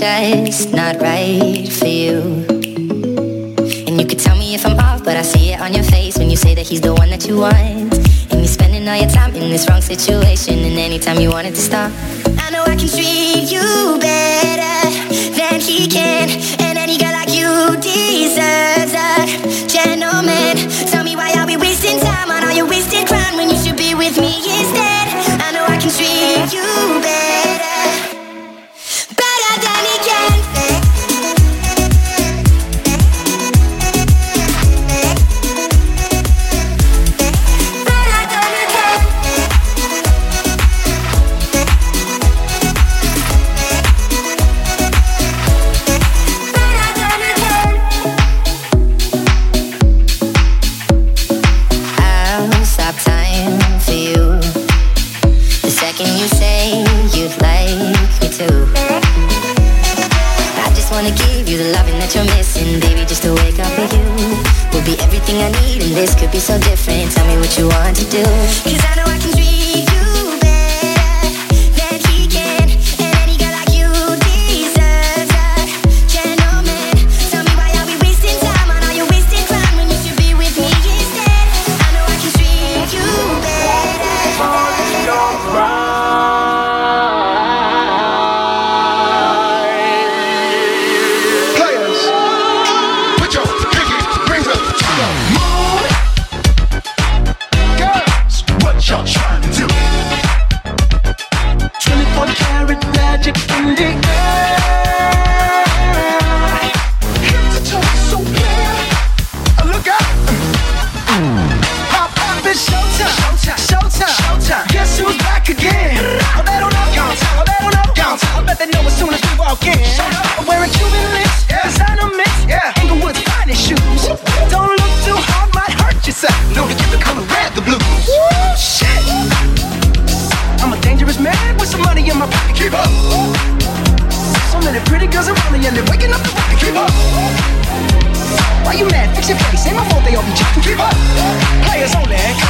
just not right for you. And you could tell me if I'm off, but I see it on your face when you say that he's the one that you want. And you're spending all your time in this wrong situation, and anytime you want it to stop. I know I can treat you better than he can, and any girl like you deserves wanna give you the loving that you're missing, baby, just to wake up with you. Will be everything I need, and this could be so different. Tell me what you want to do. Cause I know I can girls and they're waking up the rocket. keep up, Why you mad? Fix your face. Ain't my fault they all be jacking. keep up. Players only.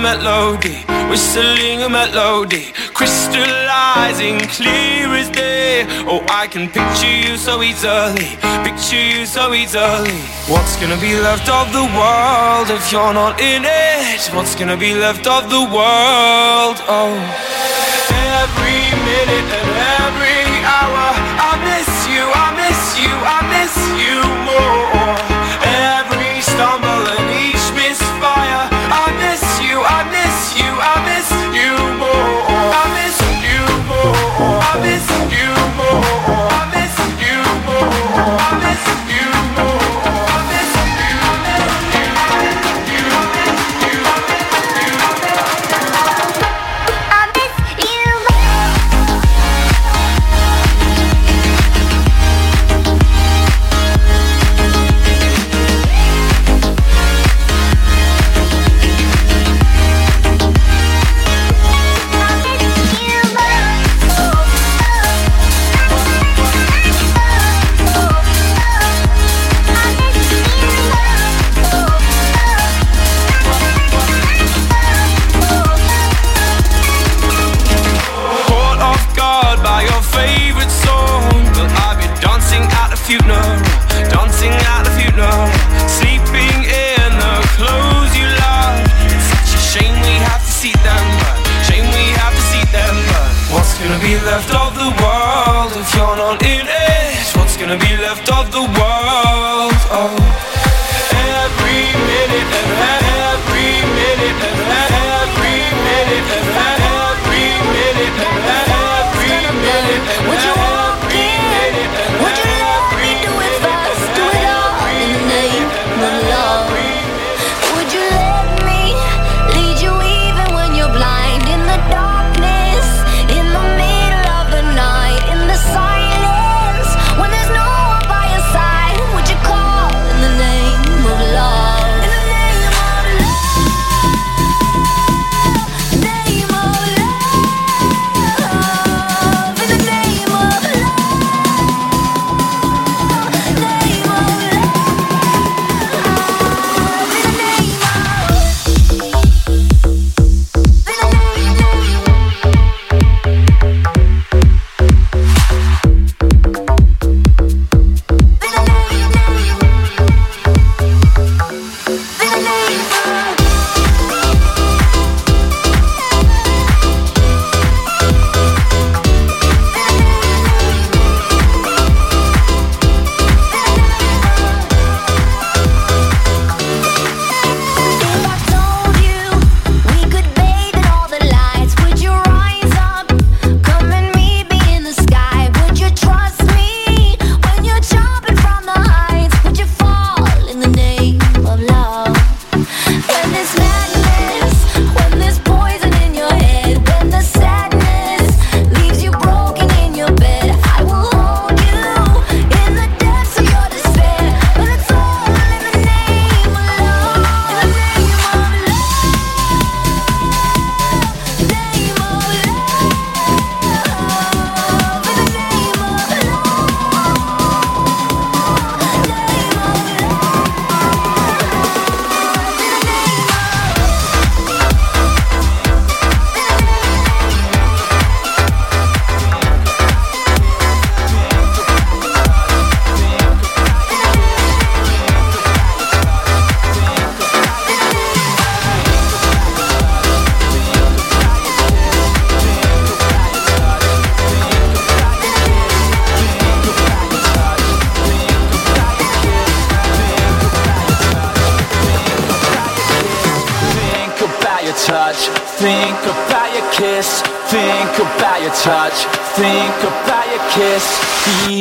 melody, Whistling a melody crystallizing clear as day. Oh, I can picture you so easily, picture you so easily. What's gonna be left of the world if you're not in it? What's gonna be left of the world? Oh, every minute and every hour, I miss you, I miss you, I miss you more.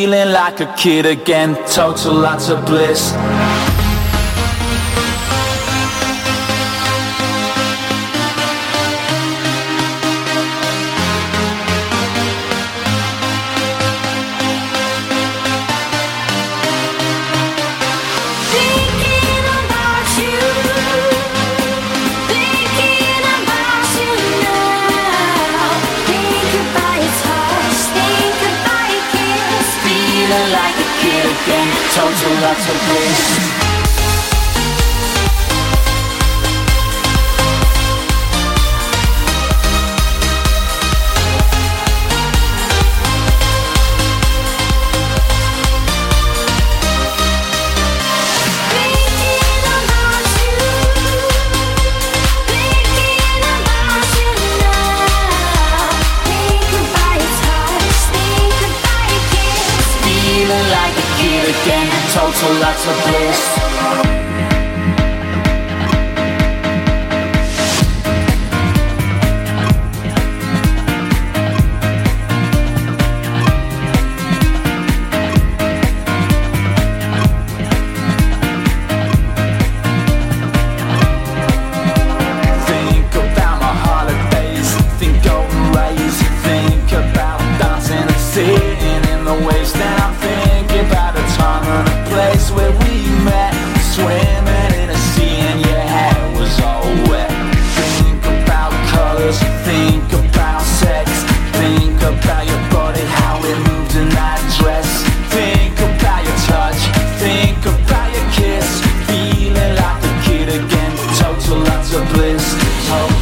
feeling like a kid again, total lots of bliss. lots of ways The bliss. to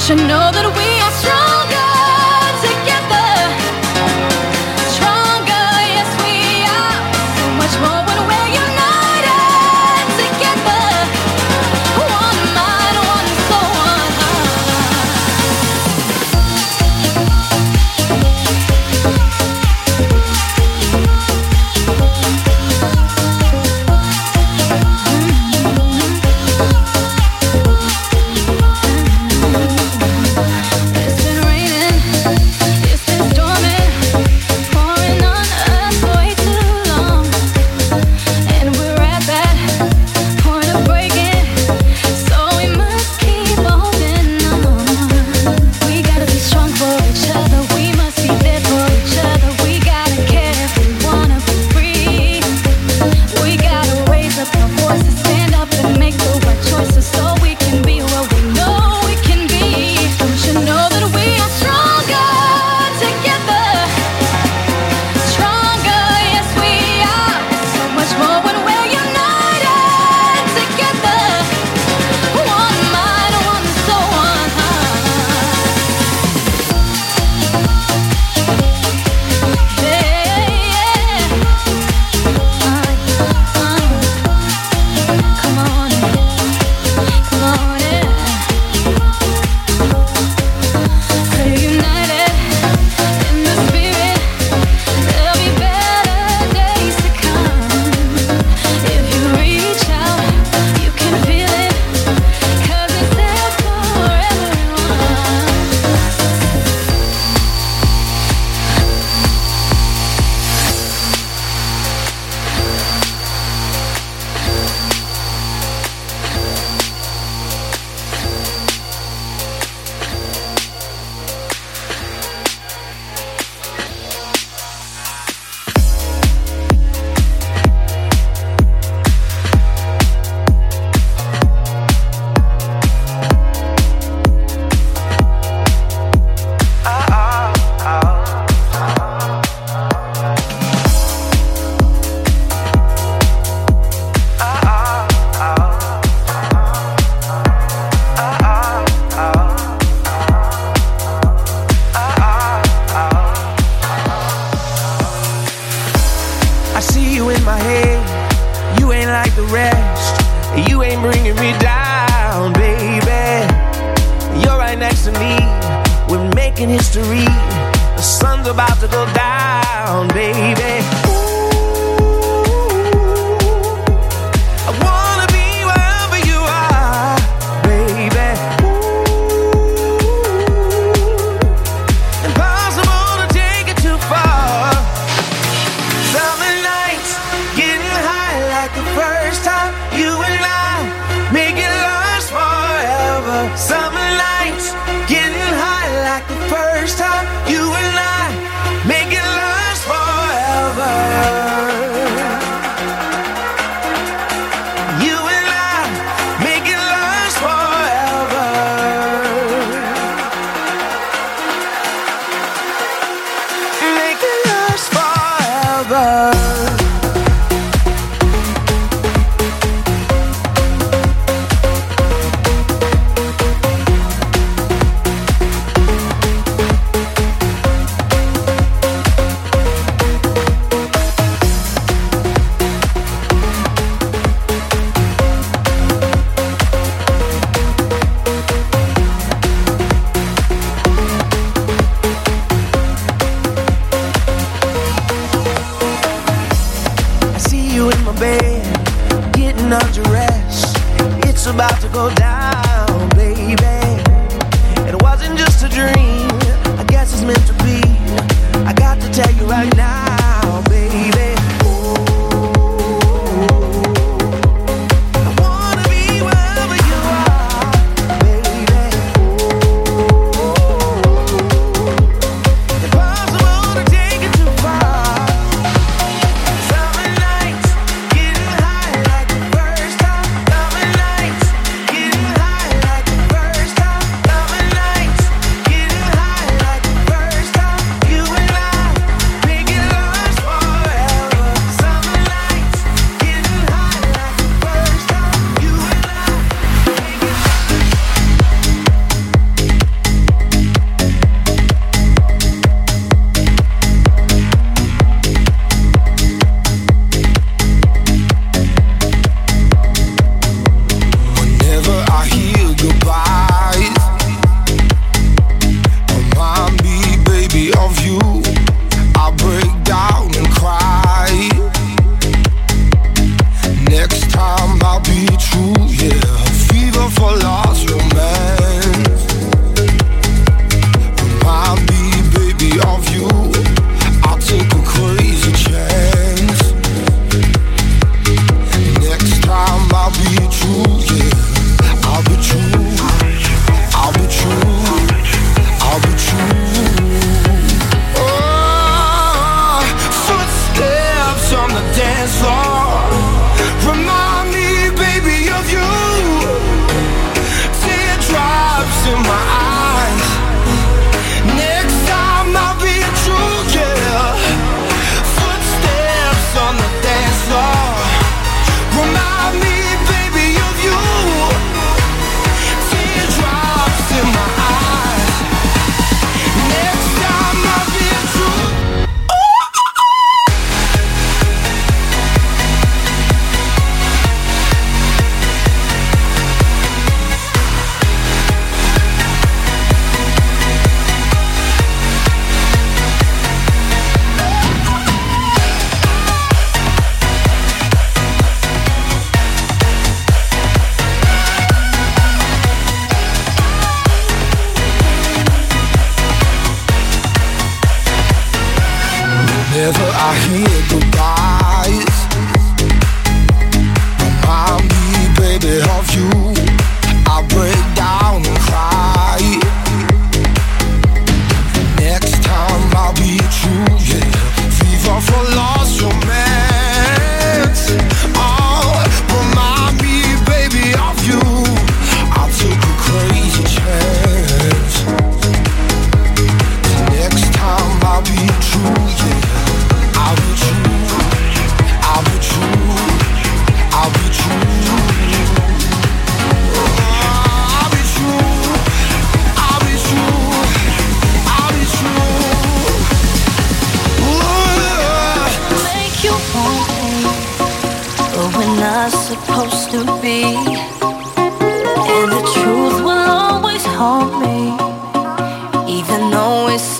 Don't you know that we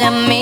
though it